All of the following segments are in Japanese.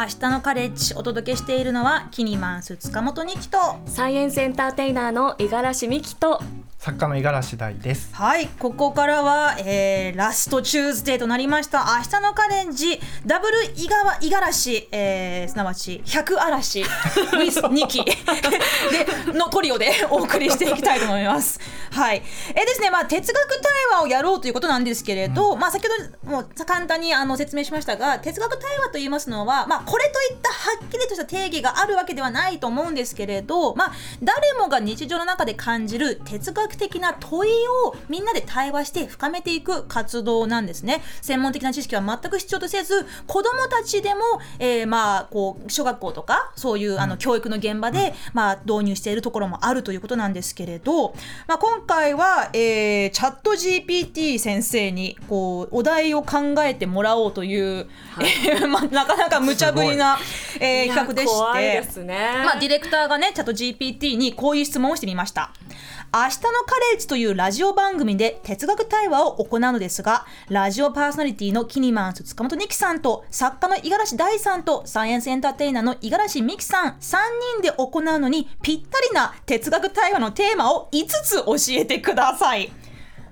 明日のカレッジお届けしているのはキニマンス塚本二希と。サイエンスエンターテイナーの五十嵐美希と。作家の五十嵐大です。はいここからは、えー、ラストチューズデーとなりました。明日のカレッジダブル井川五十嵐、えー、すなわち百嵐ミス2期。でのトリオでお送りしていきたいと思います。はい。えーですねまあ哲学対話をやろうということなんですけれど、まあ先ほどもう簡単にあの説明しましたが哲学対話と言いますのはまあこれといったはっきりとした定義があるわけではないと思うんですけれどまあ誰もが日常の中で感じる哲学的な問いをみんなで対話して深めていく活動なんですね専門的な知識は全く必要とせず子どもたちでも、えーまあこう小学校とかそういうあの教育の現場で、まあ、導入しているところもあるということなんですけれど、まあ、今回は、えーチャット GPT 先生にこうお題を考えてもらおうという、えー まあ、なかなか無茶ぶりな、えー企画でして。ね。まあ、ディレクターがね、チャット GPT にこういう質問をしてみました。明日のカレッジというラジオ番組で哲学対話を行うのですが、ラジオパーソナリティのキニマンス塚本二希さんと、作家の五十嵐大さんと、サイエンスエンターテイナーの五十嵐美希さん、3人で行うのにぴったりな哲学対話のテーマを5つ教えてください。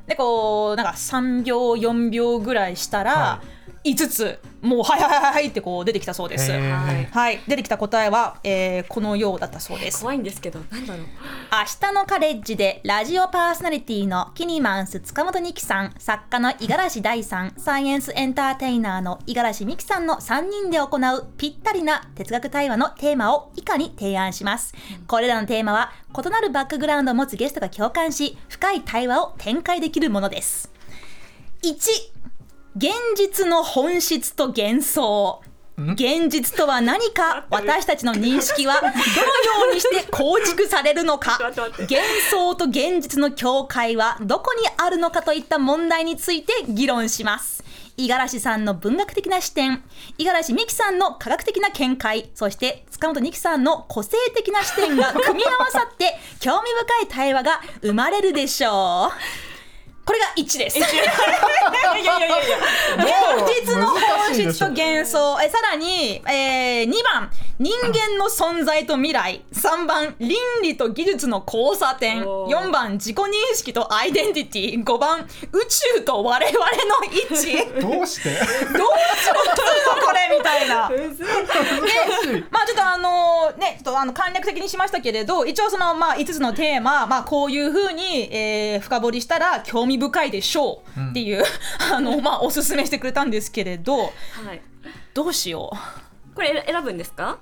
で、こう、なんか3秒、4秒ぐらいしたら、は5つ、もう、はいはいはいはいってこう出てきたそうです。はいはい、出てきた答えは、えーこのようだったそうです。怖いんですけど、なんだろう。明日のカレッジでラジオパーソナリティのキニマンス塚本二希さん、作家の五十嵐大さん、サイエンスエンターテイナーの五十嵐美希さんの3人で行うぴったりな哲学対話のテーマを以下に提案します。これらのテーマは異なるバックグラウンドを持つゲストが共感し、深い対話を展開できるものです。1現実の本質と幻想。現実とは何か？私たちの認識はどのようにして構築されるのか？幻想と現実の境界はどこにあるのかといった問題について議論します。五十嵐さんの文学的な視点。五十嵐美樹さんの科学的な見解。そして塚本二希さんの個性的な視点が組み合わさって興味深い対話が生まれるでしょうこれが1です。いやいやいやいや。現実の本質と幻想。えさらに、えー、2番人間の存在と未来。3番倫理と技術の交差点。おー。4番自己認識とアイデンティティ。5番宇宙と我々の位置。どうどうして？しようするのこれみたいな。むずい。まあちょっとあのねちょっとあの簡略的にしましたけれど一応そのまあ5つのテーマまあこういうふうに、えー深掘りしたら興味深いでしょう。っていう、あのまあおすすめしてくれたんですけれど。はい。どうしようこれ選ぶんですか？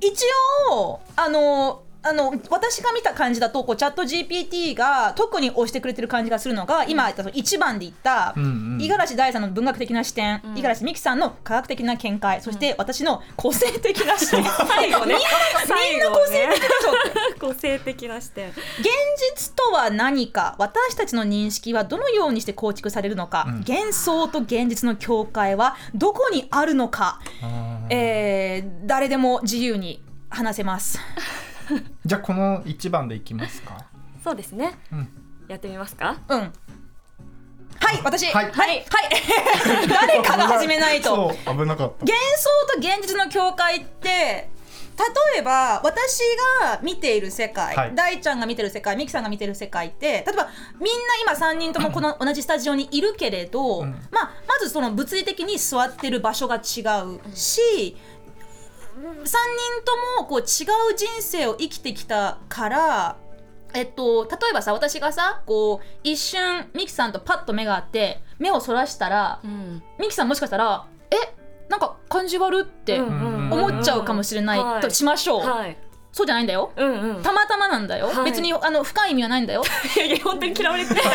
一応あのあの私が見た感じだとこうチャット GPT が特に押してくれてる感じがするのが、今言ったその1番で言ったうんうん。五十嵐大さんの文学的な視点五十嵐美樹さんの科学的な見解そして私の 個性的な視点。最後ね。みんな個性的でしょって個性的な視点。現実とは何か私たちの認識はどのようにして構築されるのか、うん。幻想と現実の境界はどこにあるのか、えー誰でも自由に話せます。じゃあこの一番でいきますか。そうですね。うん。やってみますか？うん。はい、私。はいはい。はい 誰かが始めないと。そう危なかった。幻想と現実の境界って。例えば私が見ている世界、はい大ちゃんが見てる世界ミキさんが見てる世界って例えばみんな今3人ともこの 同じスタジオにいるけれど、うんまあ、まずその物理的に座ってる場所が違うし、3人ともこう違う人生を生きてきたから、えっと、例えばさ私がさこう一瞬ミキさんとパッと目があって目をそらしたらうん。ミキさんもしかしたら「えなんか感じ悪」ってうん思っちゃうかもしれないはい。としましょう、はい。そうじゃないんだよ。うんうん。たまたまなんだよ、はい。別にあの深い意味はないんだよ。いやいや本当に嫌われて。もしか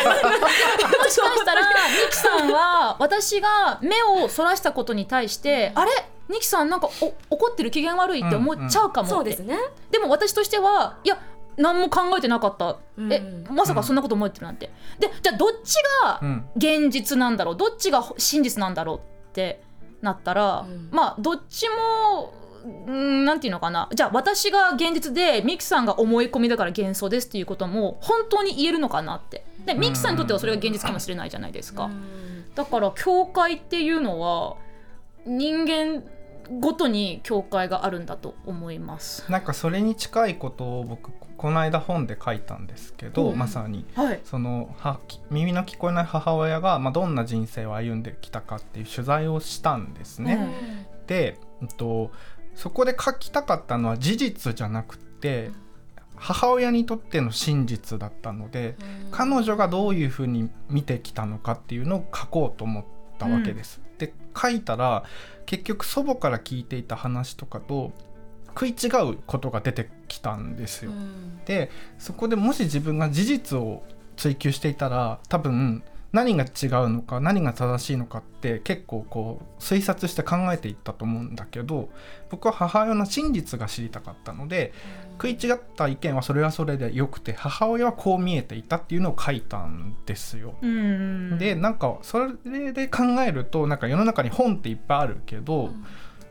したらミキさんは私が目をそらしたことに対してあれ？ミキさんなんかお怒ってる機嫌悪いって思っちゃうかもって、そうですね。でも私としてはいや何も考えてなかった、うん。えまさかそんなこと思ってるなんて、でじゃあどっちがうん。現実なんだろう？どっちが真実なんだろうってなったら、うん。まあどっちもうんなんていうのかな。じゃあ私が現実でミキさんが思い込みだから幻想ですっていうことも本当に言えるのかなって。でミキさんにとってはそれが現実かもしれないじゃないですか、うん。だから教会っていうのは人間ごとに境界があるんだと思います。なんかそれに近いことを僕この間本で書いたんですけど、うんまさにはい。そのはき耳の聞こえない母親が、まあ、どんな人生を歩んできたかっていう取材をしたんですね。で、うんと、そこで書きたかったのは事実じゃなくて母親にとっての真実だったので彼女がどういうふうに見てきたのかっていうのを書こうと思ったわけです。で書いたら結局祖母から聞いていた話とかと食い違うことが出てきたんですよ。でそこでもし自分が事実を追求していたら多分何が違うのか何が正しいのかって結構こう推察して考えていったと思うんだけど僕は母親の真実が知りたかったので食い違った意見はそれはそれでよくて母親はこう見えていたっていうのを書いたんですよ。うん。でなんかそれで考えるとなんか世の中に本っていっぱいあるけど、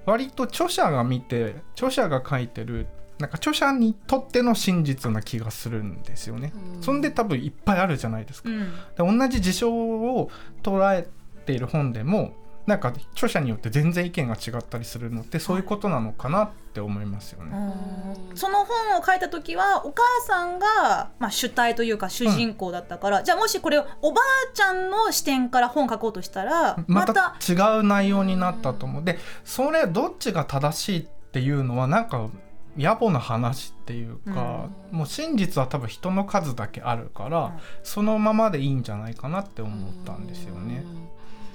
割と著者が見て著者が書いてるなんか著者にとっての真実な気がするんですよね。うんそんで多分いっぱいあるじゃないですか。うん。で同じ事象を捉えている本でもなんか著者によって全然意見が違ったりするのってそういうことなのかなって思いますよね。うんその本を書いた時はお母さんが、まあ、主体というか主人公だったから、じゃあもしこれをおばあちゃんの視点から本書こうとしたらまた違う内容になったと思う。でそれどっちが正しいっていうのはなんか野暮な話っていうか、もう真実は多分人の数だけあるから、うんそのままでいいんじゃないかなって思ったんですよね。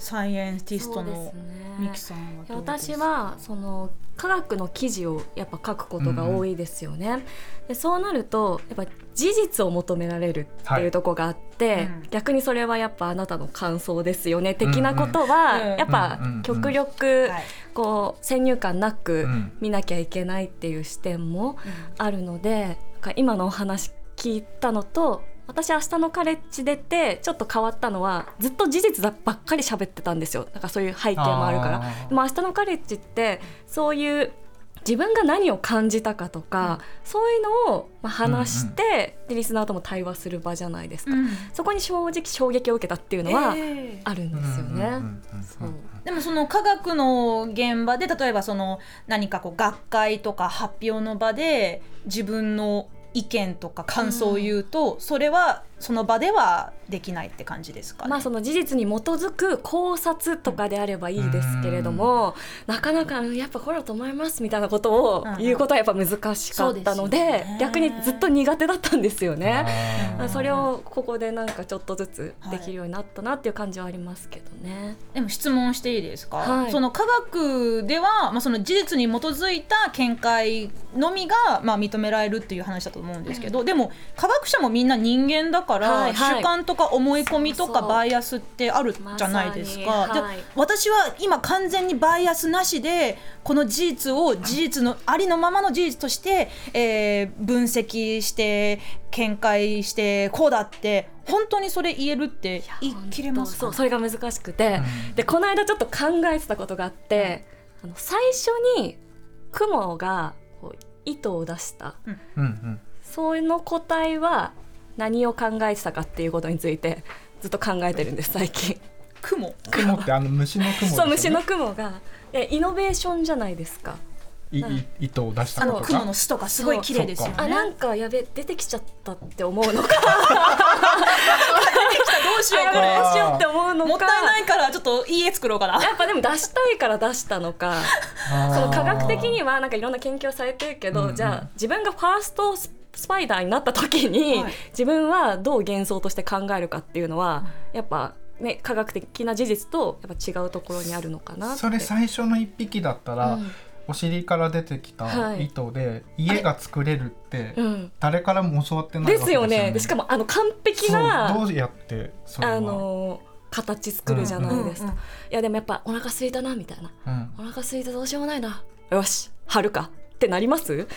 サイエンティストのミキさんはどうです私はその科学の記事をやっぱ書くことが多いですよね。でそうなるとやっぱ事実を求められるっていうところがあって、うん。逆にそれはやっぱあなたの感想ですよね的なことは、うんうんやっぱうんうん。うん極力はい。こう先入観なくうん。見なきゃいけないっていう視点もあるので今のお話聞いたのと私明日のカレッジ出てちょっと変わったのはずっと事実ばっかり喋ってたんですよ。なんかそういう背景もあるから。でも明日のカレッジってそういう自分が何を感じたかとか、そういうのをまあ話して、でリスナーとも対話する場じゃないですか、うん。そこに正直衝撃を受けたっていうのはえーあるんですよね。でもその科学の現場で例えばその何かこう学会とか発表の場で自分の意見とか感想を言うと、それはその場ではできないって感じですかね？まあその事実に基づく考察とかであればいいですけれども、なかなかやっぱこれだと思いますみたいなことをうんうん言うことはやっぱ難しかったので,、そうですよね逆にずっと苦手だったんですよね。それをここでなんかちょっとずつできるようになったなっていう感じはありますけどね。でも質問していいですか、はいその科学では、まあ、その事実に基づいた見解のみが、まあ、認められるっていう話だと思うんですけど、でも科学者もみんな人間だから、はいはい。主観とか思い込みとかそうそう。バイアスってあるじゃないですか。でまはい。私は今完全にバイアスなしでこの事実を事実のありのままの事実として、えー分析して見解してこうだって本当にそれ言えるって言い切れますか？そう。それが難しくて、うん。でこの間ちょっと考えてたことがあって、あの最初に雲がこう糸を出した。うん。うんその個体は何を考えてたかっていうことについてずっと考えてるんです最近。雲雲ってあの虫の雲ですよね。そう虫の雲がえイノベーションじゃないですか。いい糸を出したあことか。の雲の巣とかすごい綺麗ですよね。あなんかやべ出てきちゃったって思うのか どうしようこどれうしようって思うのかもったいないからちょっといい絵作ろうかな。やっぱでも出したいから出したのか その科学的にはなんかいろんな研究をされてるけど、うんうんじゃあ自分がファーストススパイダーになった時に、はい自分はどう幻想として考えるかっていうのは、やっぱね科学的な事実とやっぱ違うところにあるのかなって。それ最初の一匹だったら、うんお尻から出てきたはい糸で家が作れるってうん誰からも教わってないわですけですよね。よね。でしかもあの完璧そうなどうやってそれは？あの形作るじゃないですか。うんうんいやでもやっぱお腹空いたなみたいな。うんお腹空いたどうしようもないな。よし貼るかってなります？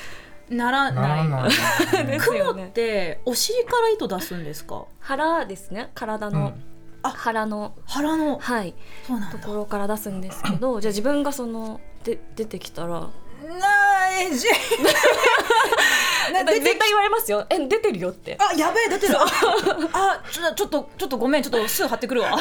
ならならない。ない。ですよね雲ってお尻から糸出すんですか？腹ですね。体の、うんあ腹の腹のはいとそうなんだ。ころから出すんですけど、じゃあ自分がそので出てきたら、ないじ。な出て絶対言われますよ。え出てるよって。あやべえ出てる。ああちょちょっとちょっとごめん。ちょっとすぐ貼ってくるわ。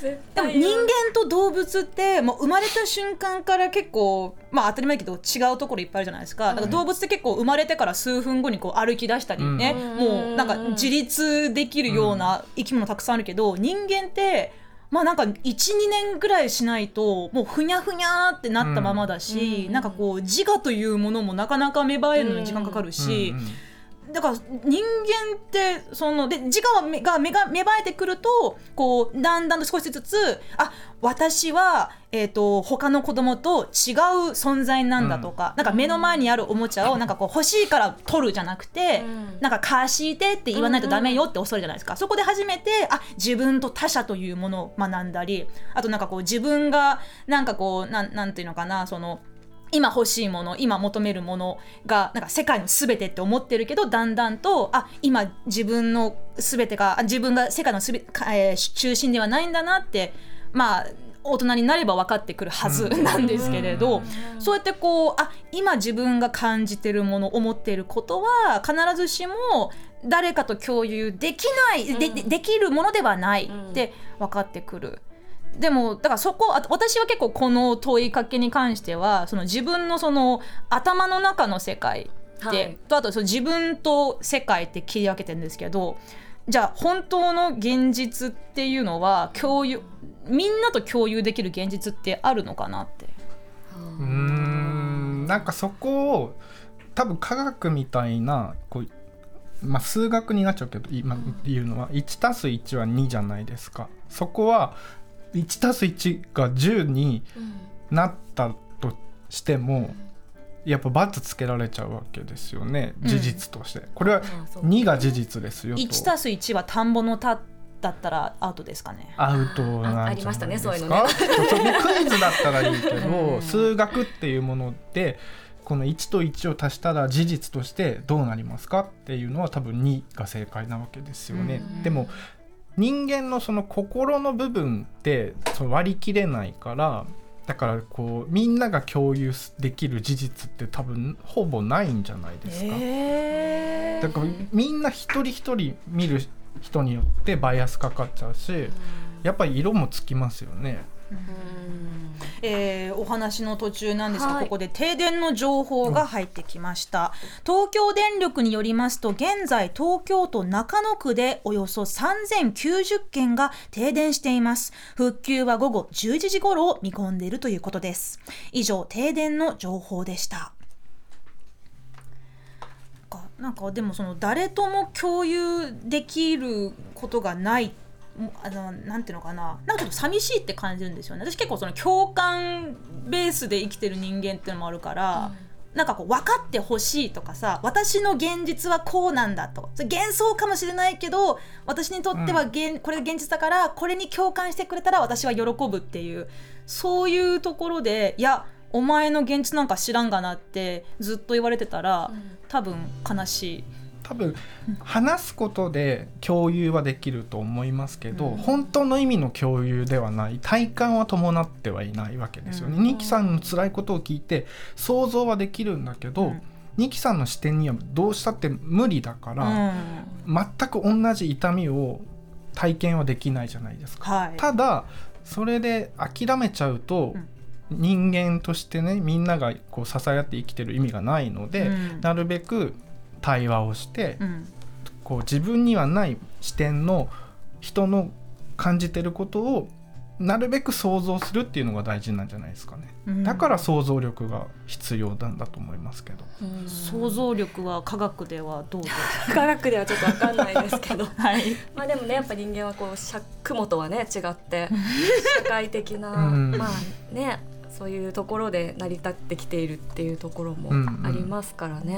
絶 でも人間と動物ってもう生まれた瞬間から結構まあ当たり前だけど違うところいっぱいあるじゃないですか,、だから動物って結構生まれてから数分後にこう歩き出したりね、もうなんか自立できるような生き物たくさんあるけど人間ってまあなんか12年ぐらいしないともうふにゃふにゃってなったままだし、なんかこう自我というものもなかなか芽生えるのに時間かかるし。うんうんだから人間ってそので自我が芽が芽生えてくるとこうだんだんと少しずつあ私は、えー、と他の子供と違う存在なんだとか、なんか目の前にあるおもちゃをなんかこう欲しいから取るじゃなくて、なんか貸してって言わないとダメよって恐れじゃないですか、そこで初めてあ自分と他者というものを学んだりあとなんかこう自分がなんかこうなんなんていうのかなその今欲しいもの今求めるものがなんか世界の全てって思ってるけどだんだんとあ今自分の全てがあ自分が世界のすべ、えー中心ではないんだなってまあ大人になれば分かってくるはずなんですけれど、そうやってこうあ今自分が感じてるもの思っていることは必ずしも誰かと共有できない、ででできるものではないって分かってくる。でもだからそこあ私は結構この問いかけに関してはその自分のその頭の中の世界で、はい。とあとその自分と世界って切り分けてるんですけどじゃあ本当の現実っていうのは共有みんなと共有できる現実ってあるのかなって。うーん。なんかそこを多分科学みたいなこう、まあ、数学になっちゃうけど今言うのは 1+1 は2じゃないですか。そこは 1+1 が10になったとしてもやっぱ×つけられちゃうわけですよね。事実として、これはあそう。2が事実ですよと。1たす1は田んぼの田だったらアウトですかね。アウトあありましたねそういうのね。そうそうクイズだったらいいけうどん。数学っていうものでこの1と1を足したら事実としてどうなりますかっていうのは多分2が正解なわけですよね。うん。でも人間のその心の部分ってその割り切れないからだからこうみんなが共有できる事実って多分ほぼないんじゃないですか。えだからみんな一人一人見る人によってバイアスかかっちゃうしやっぱり色もつきますよね。えーお話の途中なんですが、はい。ここで停電の情報が入ってきました、東京電力によりますと現在東京都中野区でおよそ3090件が停電しています。復旧は午後11時頃を見込んでいるということです。以上停電の情報でした。かなんかでもその誰とも共有できることがないもあのなんていうのかな。なんかちょっと寂しいって感じるんですよね。私結構その共感ベースで生きてる人間っていうのもあるから、なんかこう分かってほしいとかさ私の現実はこうなんだと。それ幻想かもしれないけど私にとっては現、これが現実だからこれに共感してくれたら私は喜ぶっていうそういうところでいやお前の現実なんか知らんがなってずっと言われてたら、多分悲しい。多分話すことで共有はできると思いますけど、うん。本当の意味の共有ではない体感は伴ってはいないわけですよね。うん。ニキさんの辛いことを聞いて想像はできるんだけど、うん。ニキさんの視点にはどうしたって無理だかうら、ん。全く同じ痛みを体験はできないじゃないですか。はい、ただそれで諦めちゃうと、人間としてねみんながこう支え合って生きてる意味がないので、うん。なるべく対話をして、うん。こう自分にはない視点の人の感じてることをなるべく想像するっていうのが大事なんじゃないですかね、うん。だから想像力が必要なんだと思いますけど。想像力は科学ではどうです 科学ではちょっとわかんないですけど。か はい。まあでもねやっぱ人間はこうしゃ雲とはね違って 社会的な、うん。まあねそういうところで成り立ってきているっていうところもうんうん。ありますからね。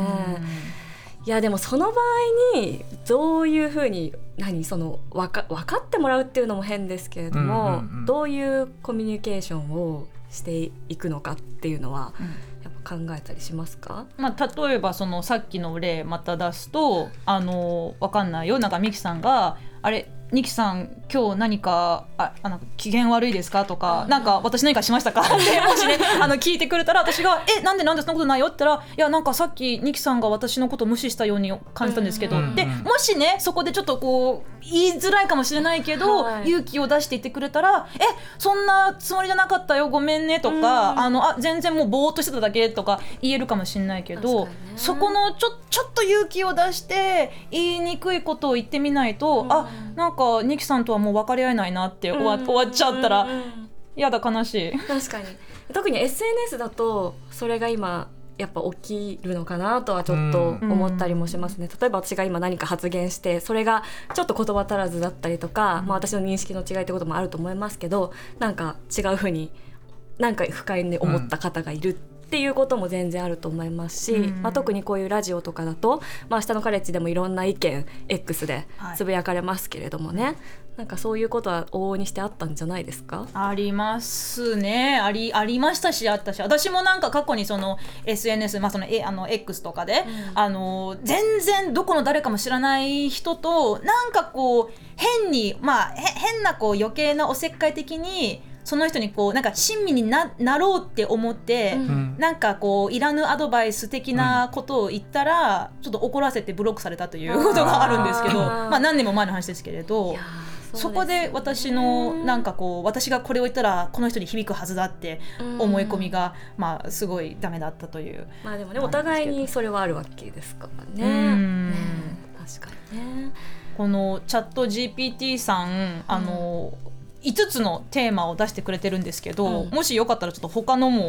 いやでもその場合にどういうふうに何そのわか分かってもらうっていうのも変ですけれども、うんうんうん。どういうコミュニケーションをしていくのかっていうのはうん。やっぱ考えたりしますか、まあ、例えばそのさっきの例また出すとあのわかんないよ。なんかミキさんが「あれニキさん今日何かああの機嫌悪いですか？とか、なんか私何かしましたか？ってもしねあの聞いてくれたら私が「えなんでなんでそんなことないよ?」って言ったら「いやなんかさっきニキさんが私のこと無視したように感じたんですけど」うん。でもしねそこでちょっとこう言いづらいかもしれないけど、はい。勇気を出して言ってくれたら「えそんなつもりじゃなかったよごめんね」とか、あのあ全然もうぼーっとしてただけとか言えるかもしれないけど、ね。そこのちょちょっと勇気を出して言いにくいことを言ってみないと、あなんかニキさんとはもう分かり合えないなって終わ,、終わっちゃったら、うんうんうん。やだ悲しい。確かに。特に SNS だとそれが今やっぱ起きるのかなとはちょっと思ったりもしますね、例えば私が今何か発言してそれがちょっと言葉足らずだったりとか、まあ、私の認識の違いってこともあると思いますけどなんか違うふうになんか不快に思った方がいるっていうことも全然あると思いますし、うん。まあ、特にこういうラジオとかだと「まあ、明日のカレッジ」でもいろんな意見 X ではい。つぶやかれますけれどもね、なんかそういうことは往々にしてあったんじゃないですか？ありますね。ありありましたしあったし。私もなんか過去にその SNS、まあ、そのえあの X とかで、あの全然どこの誰かも知らない人となんかこう変にまあへ変なこう余計なおせっかい的にその人にこうなんか親身にななろうって思って、うんなんかこういらぬアドバイス的なことを言ったら、ちょっと怒らせてブロックされたということがあるんですけどまあ何年も前の話ですけれど。そこで私のなんかかこう私がこれを言ったらこの人に響くはずだって思い込みがまあすごいダメだったという。まあでもねお互いにそれはあるわけですからね。うんね確かにね。このチャット GPT さんあの、5つのテーマを出してくれてるんですけど、うん。もしよかったらちょっと他のも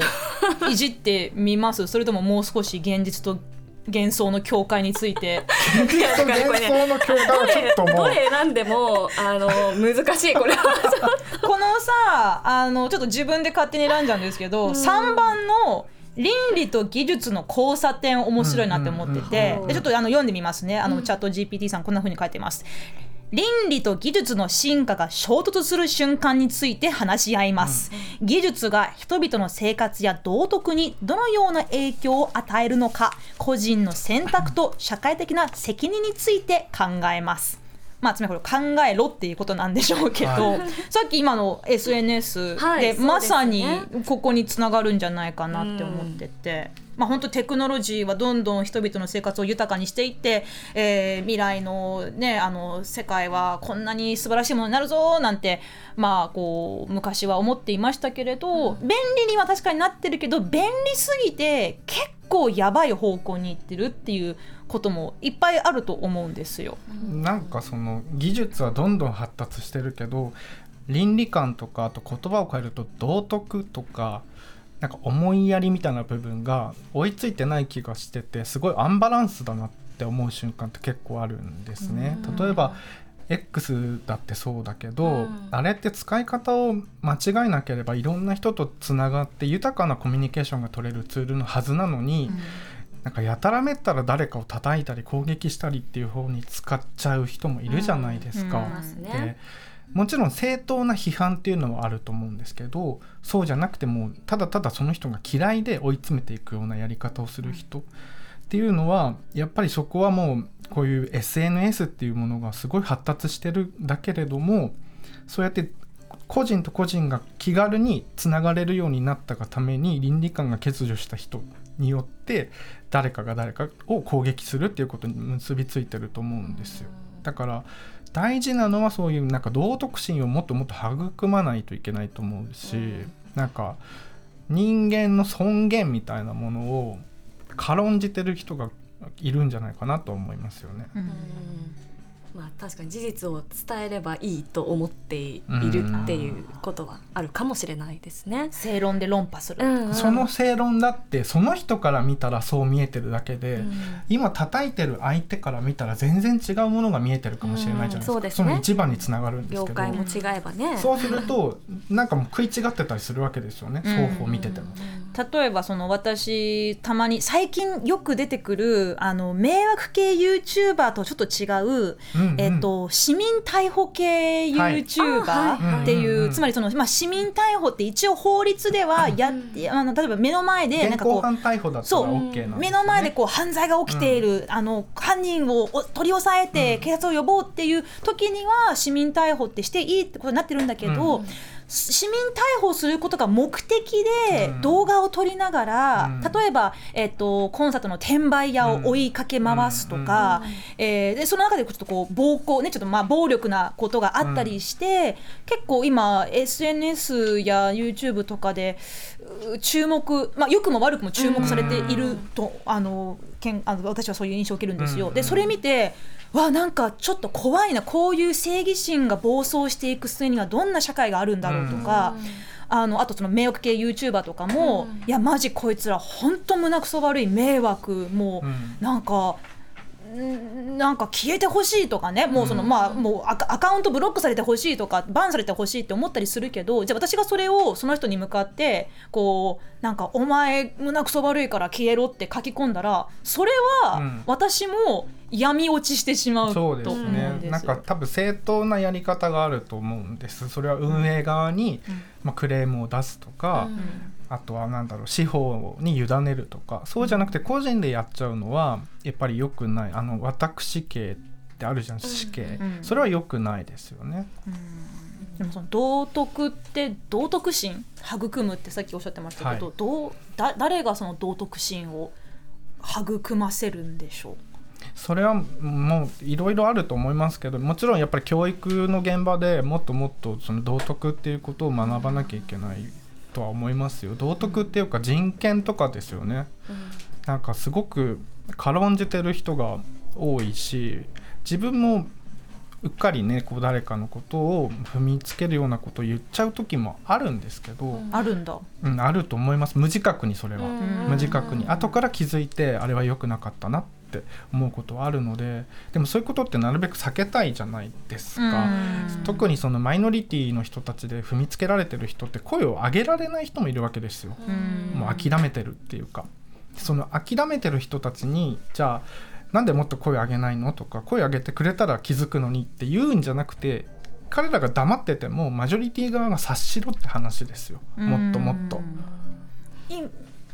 いじってみます。それとももう少し現実と幻想の境界について。幻想の境界はちょっともどうれ選んでもあの難しいこれは。このさあのちょっと自分で勝手に選んじゃうんですけど、3番の倫理と技術の交差点面白いなって思ってて、うん。うんでちょっとあの読んでみますね。あの、チャット GPT さんこんな風に書いてます。倫理と技術の進化が衝突する瞬間について話し合います、技術が人々の生活や道徳にどのような影響を与えるのか個人の選択と社会的な責任について考えますまあ、つまりこれ考えろっていうことなんでしょうけど、はさっき今の SNS でまさにここにつながるんじゃないかなって思ってて、まあ、本当テクノロジーはどんどん人々の生活を豊かにしていって、えー未来の,、ね、あの世界はこんなに素晴らしいものになるぞなんて、まあ、こう昔は思っていましたけれど、便利には確かになってるけど便利すぎて結構やばい方向に行ってるっていうこともいっぱいあると思うんですよ。なんかその技術はどんどん発達してるけど倫理観とかあと言葉を変えると道徳とかなんか思いやりみたいな部分が追いついてない気がしててすごいアンバランスだなって思う瞬間って結構あるんですね。例えば X だってそうだけど、うんあれって使い方を間違えなければいろんな人とつながって豊かなコミュニケーションが取れるツールのはずなのに、なんかやたらめったら誰かを叩いたり攻撃したりっていう方に使っちゃう人もいるじゃないですか。うんでもちろん正当な批判っていうのはあると思うんですけどそうじゃなくてもうただただその人が嫌いで追い詰めていくようなやり方をする人っていうのはやっぱりそこはもうこういう SNS っていうものがすごい発達してるだけれどもそうやって個人と個人が気軽につながれるようになったがために倫理観が欠如した人によって誰かが誰かを攻撃するっていうことに結びついてると思うんですよ。だから大事なのはそういうなんか道徳心をもっともっと育まないといけないと思うし、なんか人間の尊厳みたいなものを軽んじてる人がいるんじゃないかなと思いますよね。うんまあ確かに事実を伝えればいいと思っているっていうことはあるかもしれないですね。正論で論破する、うんうん。その正論だってその人から見たらそう見えてるだけで、うん。今叩いてる相手から見たら全然違うものが見えてるかもしれないじゃないですか、うんそすね。の一番につながるんです業けど。界も違えばね。そうするとなんかもう食い違ってたりするわけですよね、うん。双方見てても。うん例えばその私たまに最近よく出てくるあの迷惑系 YouTuber とちょっと違う、えっと、市民逮捕系はい。YouTuber っていう、つまりその、まあ、市民逮捕って一応法律ではやって、あの例えば目の前でなん現かこうそう目の前でこう犯罪が起きている、あの犯人をお取り押さえて警察を呼ぼうっていう時には市民逮捕ってしていいってことになってるんだけど、うん市民逮捕することが目的でうん。動画を撮りながら、うん。例えば、えっとコンサートの転売屋を追いかけ回すとか、えーでその中でちょっとこう暴行ねちょっとまあ暴力なことがあったりして、結構今 SNS や YouTube とかでう注目、まあ、良くも悪くも注目されていると、あのけんあの私はそういう印象を受けるんですよ。うん。でそれ見てわなんかちょっと怖いなこういう正義心が暴走していく末にはどんな社会があるんだろうとか。あのあとその迷惑系 YouTuber とかも、いやマジこいつら本当胸くそ悪い迷惑もう、うんなんかんなんか消えてほしいとかね。もうその、うんまあもうアカアカウントブロックされてほしいとかバンされてほしいって思ったりするけどじゃあ私がそれをその人に向かってこうなんか「お前胸くそ悪いから消えろ」って書き込んだらそれはうん。私も闇落ちしてしまうう思うん。でです。ねなんか多分正当なやり方があると思うんです。それは運営側に、まあ、クレームを出すとか、あとはなんだろう司法に委ねるとかそうじゃなくて個人でやっちゃうのはやっぱり良くない。あの私刑ってあるじゃん死刑、うんそれは良くないですよね。でもその道徳って道徳心？育むってさっきおっしゃってましたけど、はい。どうだ誰がその道徳心を育ませるんでしょう？それはもういろいろあると思いますけどもちろんやっぱり教育の現場でもっともっとその道徳っていうことを学ばなきゃいけないとは思いますよ。道徳っていうか人権とかですよね。なんかすごく軽んじてる人が多いし自分もうっかりねこう誰かのことを踏みつけるようなことを言っちゃう時もあるんですけど、あるんだ。うん、あると思います。無自覚にそれは。うん。無自覚に。後から気づいてあれは良くなかったなって思うことはあるのででもそういうことってなるべく避けたいじゃないですか。特にそのマイノリティの人たちで踏みつけられてる人って声を上げられない人もいるわけですよ。うんもう諦めてるっていうかその諦めてる人たちにじゃあなんでもっと声上げないのとか声上げてくれたら気づくのにって言うんじゃなくて彼らが黙っててもマジョリティ側が察しろって話ですよもっともっと。い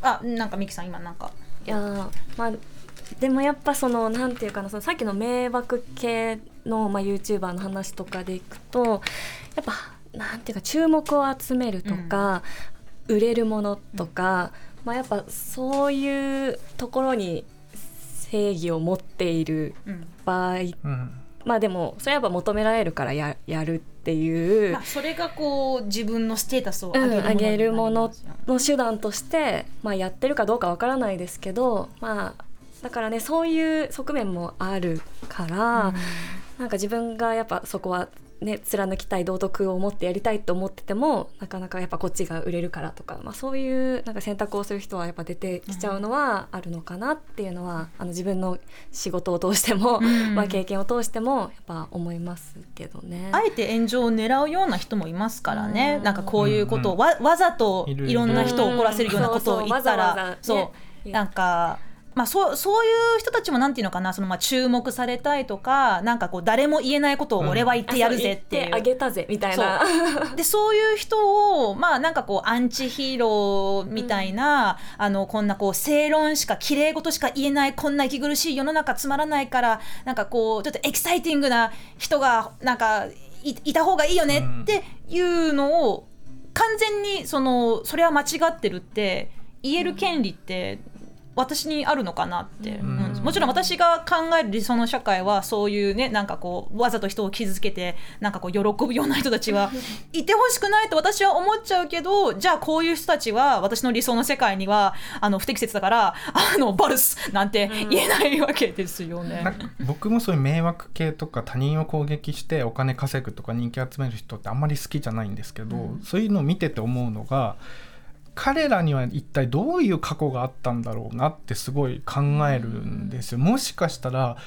あなんかミキさん今なんかいやーまあでもやっぱそのなんていうかなそのさっきの迷惑系の、まあ、YouTuber の話とかでいくとやっぱなんていうか注目を集めるとか、売れるものとか、まあ、やっぱそういうところに正義を持っているうん。場合うん。まあでもそれはやっぱ求められるからややるっていうまあ、それがこう自分のステータスをうん上げるものの手段として、まあ、やってるかどうかわからないですけど、まあ、だからねそういう側面もあるから、なんか自分がやっぱそこは、ね、貫きたい道徳を持ってやりたいと思っててもなかなかやっぱこっちが売れるからとか、まあ、そういうなんか選択をする人はやっぱ出てきちゃうのはあるのかなっていうのは、あの自分の仕事を通しても、ん。まあ、経験を通してもやっぱ思いますけどね。あえて炎上を狙うような人もいますからね、うん。なんかこういうことをわわざといろんな人を怒らせるようなことを言ったら、うん。そうそうわざわざね。そうなんか。まあ、そうそういう人たちもなんていうのかなそのまあ注目されたいとかなんかこう誰も言えないことを俺は言ってやるぜっていう、あそう言ってあげたぜみたいな。でそういう人をまあなんかこうアンチヒーローみたいな、あのこんなこう正論しか綺麗事しか言えないこんな息苦しい世の中つまらないからなんかこうちょっとエキサイティングな人がなんかいいた方がいいよねっていうのを完全にそのそれは間違ってるって言える権利って私にあるのかなって、うん。うん。もちろん私が考える理想の社会はそういうねなんかこうわざと人を傷つけてなんかこう喜ぶような人たちは いてほしくないと私は思っちゃうけどじゃあこういう人たちは私の理想の世界にはあの不適切だからあのバルスなんて言えないわけですよね。僕もそういう迷惑系とか他人を攻撃してお金稼ぐとか人気集める人ってあんまり好きじゃないんですけど、そういうのを見てて思うのが彼らには一体どういう過去があったんだろうなってすごい考えるんですよ。もしかしたら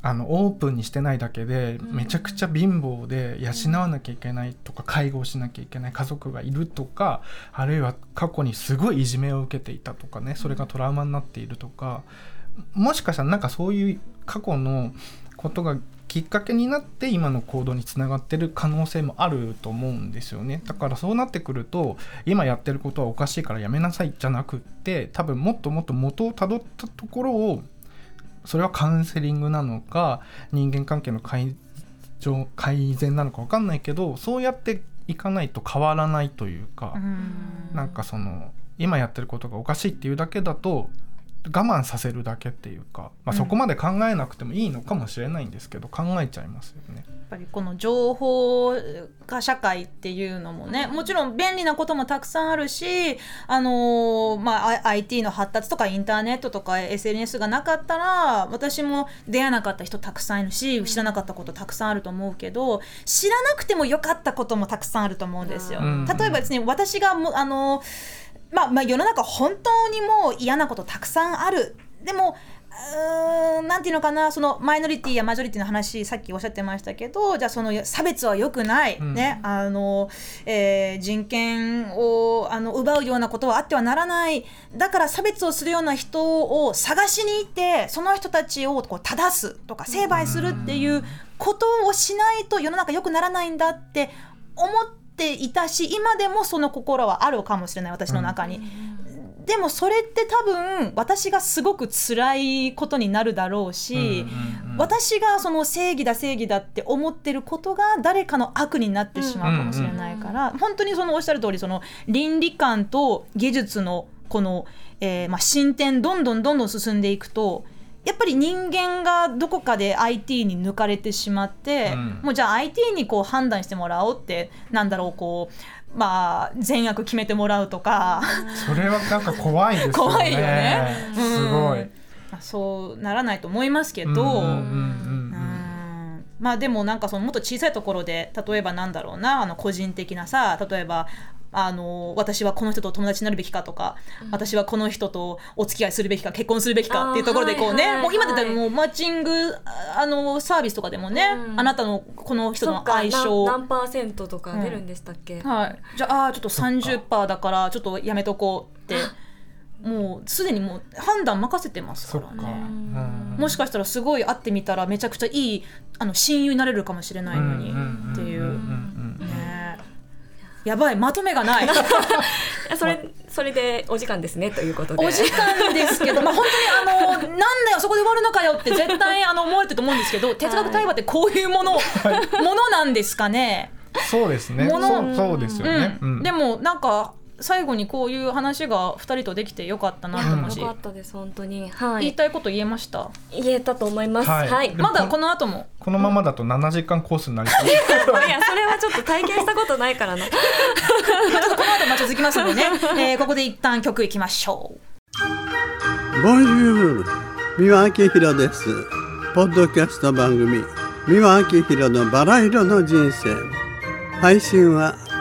あのオープンにしてないだけでめちゃくちゃ貧乏で養わなきゃいけないとか介護しなきゃいけない家族がいるとかあるいは過去にすごいいじめを受けていたとかねそれがトラウマになっているとかもしかしたらなんかそういう過去のことがきっかけになって今の行動につながってる可能性もあると思うんですよね。だからそうなってくると今やってることはおかしいからやめなさいじゃなくって多分もっともっと元をたどったところをそれはカウンセリングなのか人間関係の改改善なのか分かんないけどそうやっていかないと変わらないというか、うなんかその今やってることがおかしいっていうだけだと我慢させるだけっていうか、まあ、そこまで考えなくてもいいのかもしれないんですけど、うん、考えちゃいますよね。やっぱりこの情報化社会っていうのもねもちろん便利なこともたくさんあるし、あのー、まあ、IT の発達とかインターネットとか SNS がなかったら私も出会えなかった人たくさんいるし知らなかったことたくさんあると思うけど知らなくてもよかったこともたくさんあると思うんですよ。例えばですね私がもあのーまあ、まあ世の中本当にもう嫌なことたくさんある。でもうーんなんていうのかなそのマイノリティやマジョリティの話さっきおっしゃってましたけどじゃあその差別は良くない、うん、ねあのえー、人権をあの奪うようなことはあってはならない。だから差別をするような人を探しに行ってその人たちをこう正すとか成敗するっていうことをしないと世の中良くならないんだって思っていたし今でもその心はあるかもしれない私の中に。でもそれって多分私がすごく辛いことになるだろうし、私がその正義だ正義だって思ってることが誰かの悪になってしまうかもしれないから、本当にそのおっしゃる通りその倫理観と技術のこの、えー、まあ進展どんどんどんどん進んでいくとやっぱり人間がどこかで IT に抜かれてしまって、うん、もうじゃあ IT にこう判断してもらおうってなんだろうこうまあ善悪決めてもらうとか。それはなんか怖いですよね。怖いよね、うん、すごいそうならないと思いますけど。まあでもなんかそのもっと小さいところで例えばなんだろうなあの個人的なさ例えばあの私はこの人と友達になるべきかとか、うん、私はこの人とお付き合いするべきか結婚するべきかっていうところでこうね、はいはい、もう今でもうマッチングあのサービスとかでもね、うん、あなたのこの人の相性。何パーセントとか出るんでしたっけ、うん、はい。じゃあちょっと30%だからちょっとやめとこうって。もうすでにもう判断任せてますからね。もしかしたらすごい会ってみたらめちゃくちゃいいあの親友になれるかもしれないのにっていう。やばいまとめがない。それそれでお時間ですねということで。お時間ですけど まあ本当にあのなんだよそこで終わるのかよって絶対あの思われてると思うんですけど哲学対話ってこういうもの、はい、ものなんですかね？そうですね。そうそうですよね、うん。うん、でもなんか最後にこういう話が2人とできてよかったなと思うし、よかったです本当に、はい、言いたいこと言えました？言えたと思います。はい、はい、まだこの後も。このままだと7時間コースになりそう。いやそれはちょっと体験したことないからな。この後ま続きますのでね、えー、ここで一旦曲いきましょう。ボンジュール三輪明宏です。ポッドキャスト番組三輪明宏のバラ色の人生。配信は